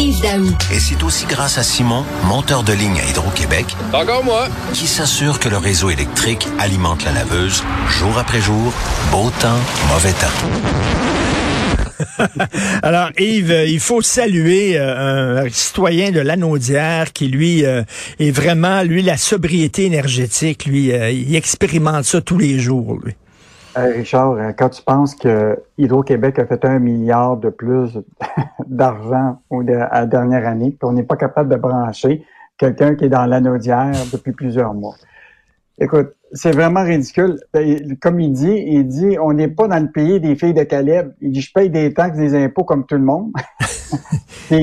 Yves Daou. Et c'est aussi grâce à Simon, monteur de ligne à Hydro-Québec, Encore moi. qui s'assure que le réseau électrique alimente la laveuse jour après jour, beau temps, mauvais temps. Alors, Yves, euh, il faut saluer euh, un citoyen de Lanaudière qui, lui, euh, est vraiment, lui, la sobriété énergétique, lui, euh, il expérimente ça tous les jours, lui. Euh, Richard, euh, quand tu penses que Hydro-Québec a fait un milliard de plus d'argent à la dernière année, puis on n'est pas capable de brancher quelqu'un qui est dans l'anodière depuis plusieurs mois. Écoute, c'est vraiment ridicule. Ben, Comme il dit, il dit, on n'est pas dans le pays des filles de Caleb. Il dit, je paye des taxes, des impôts comme tout le monde.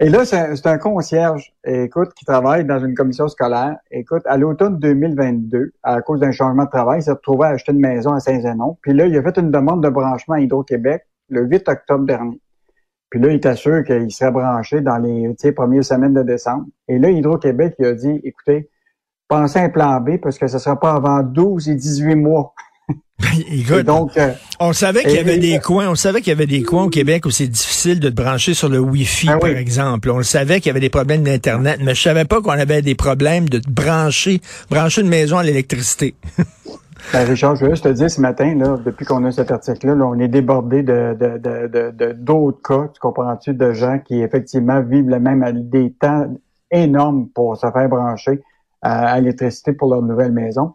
et là, c'est un, concierge, écoute, qui travaille dans une commission scolaire. Écoute, à l'automne 2022, à cause d'un changement de travail, il s'est retrouvé à acheter une maison à Saint-Zénon. Puis là, il a fait une demande de branchement à Hydro-Québec le 8 octobre dernier. Puis là, il était sûr qu'il serait branché dans les premières semaines de décembre. Et là, Hydro-Québec, il a dit, écoutez, pensez à un plan B parce que ce ne sera pas avant 12 et 18 mois. Et Écoute, donc, euh, on savait qu'il y avait et- des coins, on savait qu'il y avait des coins au Québec où c'est difficile de te brancher sur le Wi-Fi, Ah par oui. exemple. On le savait qu'il y avait des problèmes d'Internet, mais je savais pas qu'on avait des problèmes de te brancher, brancher une maison à l'électricité. Ben, Richard, je veux juste te dire ce matin, là, depuis qu'on a cet article-là, là, on est débordé de, de, de, de, de- d'autres cas, tu comprends-tu, de gens qui effectivement vivent le même des temps énormes pour se faire brancher à, à l'électricité pour leur nouvelle maison.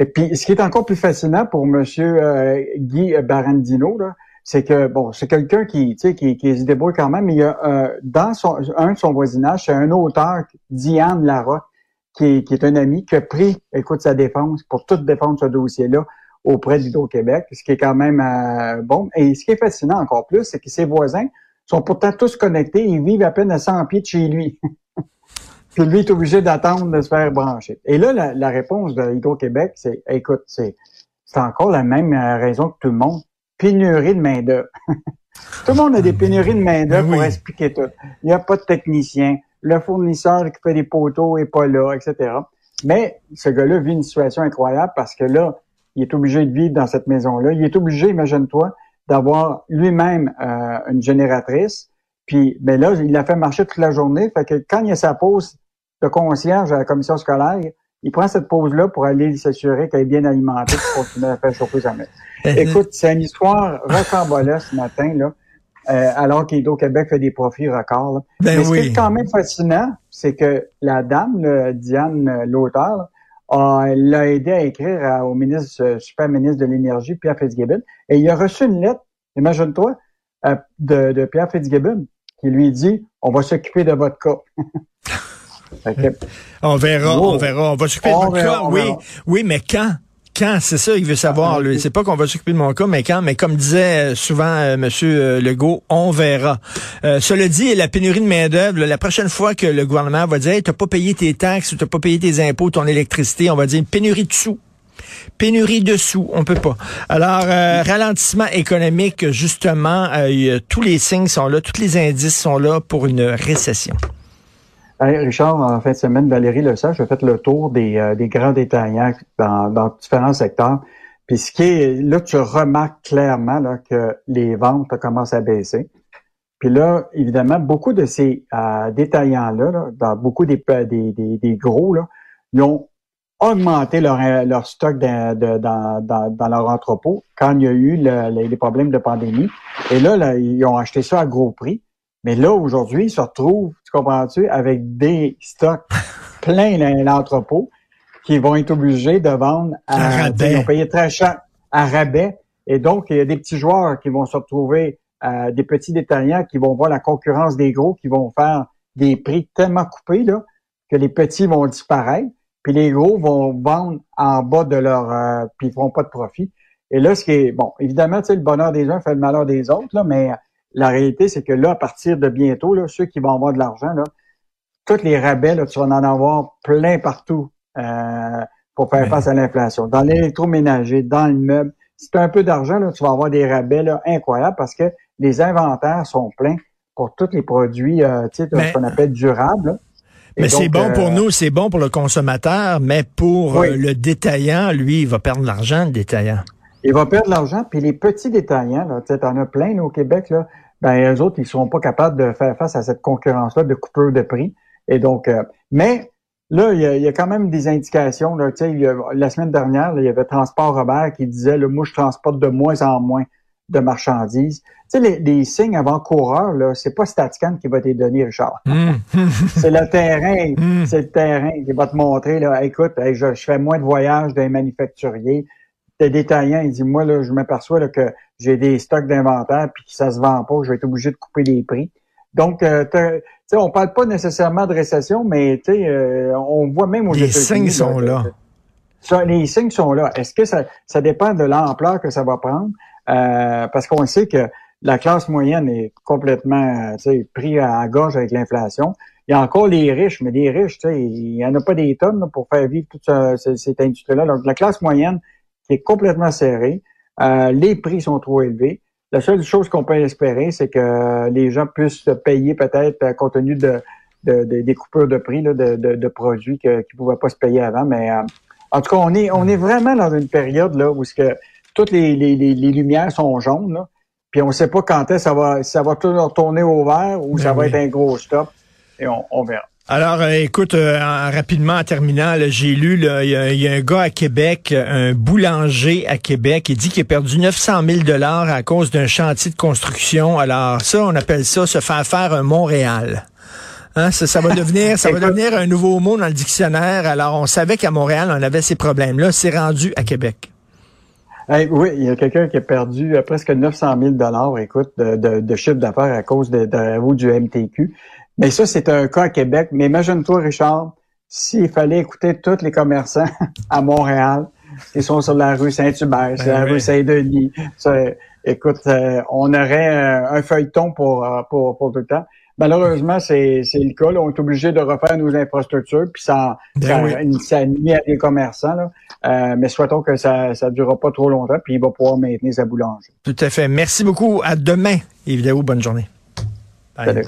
Et puis, ce qui est encore plus fascinant pour Monsieur euh, Guy Barandino, là, c'est que bon, c'est quelqu'un qui, tu sais, qui, qui se débrouille quand même. Mais il y a euh, dans son un de son voisinage, c'est un auteur, Diane Larocque, qui qui est un ami qui a pris, écoute, sa défense pour tout défendre ce dossier-là auprès d'Hydro-Québec, ce qui est quand même euh, bon. Et ce qui est fascinant encore plus, c'est que ses voisins sont pourtant tous connectés ils vivent à peine à 100 pieds de chez lui. Puis lui est obligé d'attendre de se faire brancher. Et là, la, la réponse de Hydro-Québec, c'est, écoute, c'est, c'est encore la même euh, raison que tout le monde. Pénurie de main-d'œuvre. tout le monde a des pénuries de main-d'œuvre oui. pour expliquer tout. Il n'y a pas de technicien. Le fournisseur qui fait des poteaux est pas là, etc. Mais ce gars-là vit une situation incroyable parce que là, il est obligé de vivre dans cette maison-là. Il est obligé, imagine-toi, d'avoir lui-même euh, une génératrice. Puis, ben là, il l'a fait marcher toute la journée. Fait que quand il y a sa pause de concierge à la commission scolaire, il prend cette pause-là pour aller s'assurer qu'elle est bien alimentée pour continuer à faire chauffer sa maison. Écoute, c'est une histoire rocambolesque ce matin, là, euh, alors qu'Hydro-Québec fait des profits records. là. Ben Mais ce qui est quand même fascinant, c'est que la dame, là, Diane, euh, l'auteur, l'a aidé à écrire à- au ministre, euh, super ministre de l'Énergie, Pierre Fitzgibbon, et il a reçu une lettre, imagine-toi, euh, de, de Pierre Fitzgibbon, qui lui dit « On va s'occuper de votre cas. » On verra, Wow. on verra. On va s'occuper de votre verra, cas. Oui, verra. oui, mais quand? Quand? C'est ça qu'il veut savoir. Lui. C'est pas qu'on va s'occuper de mon cas, mais quand? Mais comme disait euh, souvent euh, Monsieur euh, Legault, on verra. Euh, cela dit, la pénurie de main-d'œuvre, là, la prochaine fois que le gouvernement va dire hey, t'as pas payé tes taxes ou t'as pas payé tes impôts, ton électricité, on va dire pénurie de sous. Pénurie de sous, on peut pas. Alors, euh, ralentissement économique, justement, euh, il tous les signes sont là, tous les indices sont là pour une récession. Hey, Richard, en fin de semaine, Valérie Le Sage a fait le tour des, euh, des grands détaillants dans, dans différents secteurs. Puis ce qui est, là, tu remarques clairement là, que les ventes commencent à baisser. Puis là, évidemment, beaucoup de ces euh, détaillants-là, là, dans beaucoup des, des, des, des gros, là, ils ont augmenté leur, euh, leur stock dans, dans, dans, leur entrepôt quand il y a eu le- les, les problèmes de pandémie. Et là, là, ils ont acheté ça à gros prix. Mais là, aujourd'hui, ils se retrouvent, tu comprends-tu, avec des stocks pleins dans l'entrepôt qui vont être obligés de vendre À à, rabais. ils ont payé très cher à rabais. Et donc, il y a des petits joueurs qui vont se retrouver, euh, des petits détaillants qui vont voir la concurrence des gros, qui vont faire des prix tellement coupés là, que les petits vont disparaître, puis les gros vont vendre en bas de leur, euh, puis ils feront pas de profit. Et là, ce qui est, bon, évidemment, tu sais, le bonheur des uns fait le malheur des autres, là, mais la réalité, c'est que là, à partir de bientôt, là, ceux qui vont avoir de l'argent, là, tous les rabais, là, tu vas en avoir plein partout euh, pour faire face à l'inflation. Dans l'électroménager, dans le meuble, si tu as un peu d'argent, là, tu vas avoir des rabais là, incroyables parce que les inventaires sont pleins pour tous les produits, euh, tu sais, ce qu'on appelle durables. là. Mais c'est bon pour euh, nous, c'est bon pour le consommateur, mais pour Oui. euh, le détaillant, lui, il va perdre de l'argent, le détaillant. Il va perdre de l'argent. Puis les petits détaillants, là, tu sais, t'en as plein là, au Québec, là, ben eux autres, ils seront pas capables de faire face à cette concurrence-là de coupure de prix. Et donc, euh, mais là, il y, a, quand même des indications. Là, la semaine dernière, il y avait Transport Robert qui disait le moi, je transporte de moins en moins de marchandises. Tu sais, les, signes avant-coureurs, là, c'est pas Statscan qui va te donner, Richard. Mm. c'est le terrain, mm. c'est le terrain qui va te montrer, là, écoute, je, fais moins de voyages d'un manufacturier. T'es détaillant, il dit, moi, là, je m'aperçois que j'ai des stocks d'inventaire puis que ça se vend pas, je vais être obligé de couper les prix. Donc, euh, sais, on parle pas nécessairement de récession, mais euh, on voit même aux Les signes sont là. les signes sont là. Est-ce que ça, ça dépend de l'ampleur que ça va prendre? Euh, parce qu'on sait que la classe moyenne est complètement pris à, gauche avec l'inflation. Il y a encore les riches, mais les riches, il n'y en a pas des tonnes pour faire vivre toute cette industrie-là. Donc, la classe moyenne qui est complètement serrée, euh, les prix sont trop élevés. La seule chose qu'on peut espérer, c'est que les gens puissent payer peut-être euh, compte tenu de, des coupures de prix de, de, produits qui ne pouvaient pas se payer avant. Mais en tout cas, on est, on est vraiment dans une période là où ce que toutes les, les, les, lumières sont jaunes, là, puis on ne sait pas quand est-ce ça va, ça va tout retourner au vert ou ça ben va être un gros stop, et on, verra. Alors, euh, écoute, euh, rapidement en terminant, j'ai lu, il y, a un gars à Québec, un boulanger à Québec, il dit qu'il a perdu 900 000 dollars à cause d'un chantier de construction. Alors ça, on appelle ça se faire faire un Montréal. Hein, ça, ça, va devenir, ça va devenir un nouveau mot dans le dictionnaire. Alors, on savait qu'à Montréal, on avait ces problèmes-là. C'est rendu à Québec oui, il y a quelqu'un qui a perdu euh, presque 900 000 dollars, écoute, de, de, chiffre d'affaires à cause de, de, du MTQ. Mais ça, c'est un cas à Québec. Mais imagine-toi, Richard, s'il fallait écouter tous les commerçants à Montréal, qui sont sur la rue Saint-Hubert, sur la ben rue Saint-Denis. Écoute, euh, on aurait euh, un feuilleton pour, pour, pour tout le temps. Malheureusement, c'est le cas. On est obligé de refaire nos infrastructures, puis ça, ben ça, nuit à des commerçants. Là. Euh, mais souhaitons que ça ne durera pas trop longtemps, puis il va pouvoir maintenir sa boulangerie. Tout à fait. Merci beaucoup. À demain, Yves Bonne journée. Salut.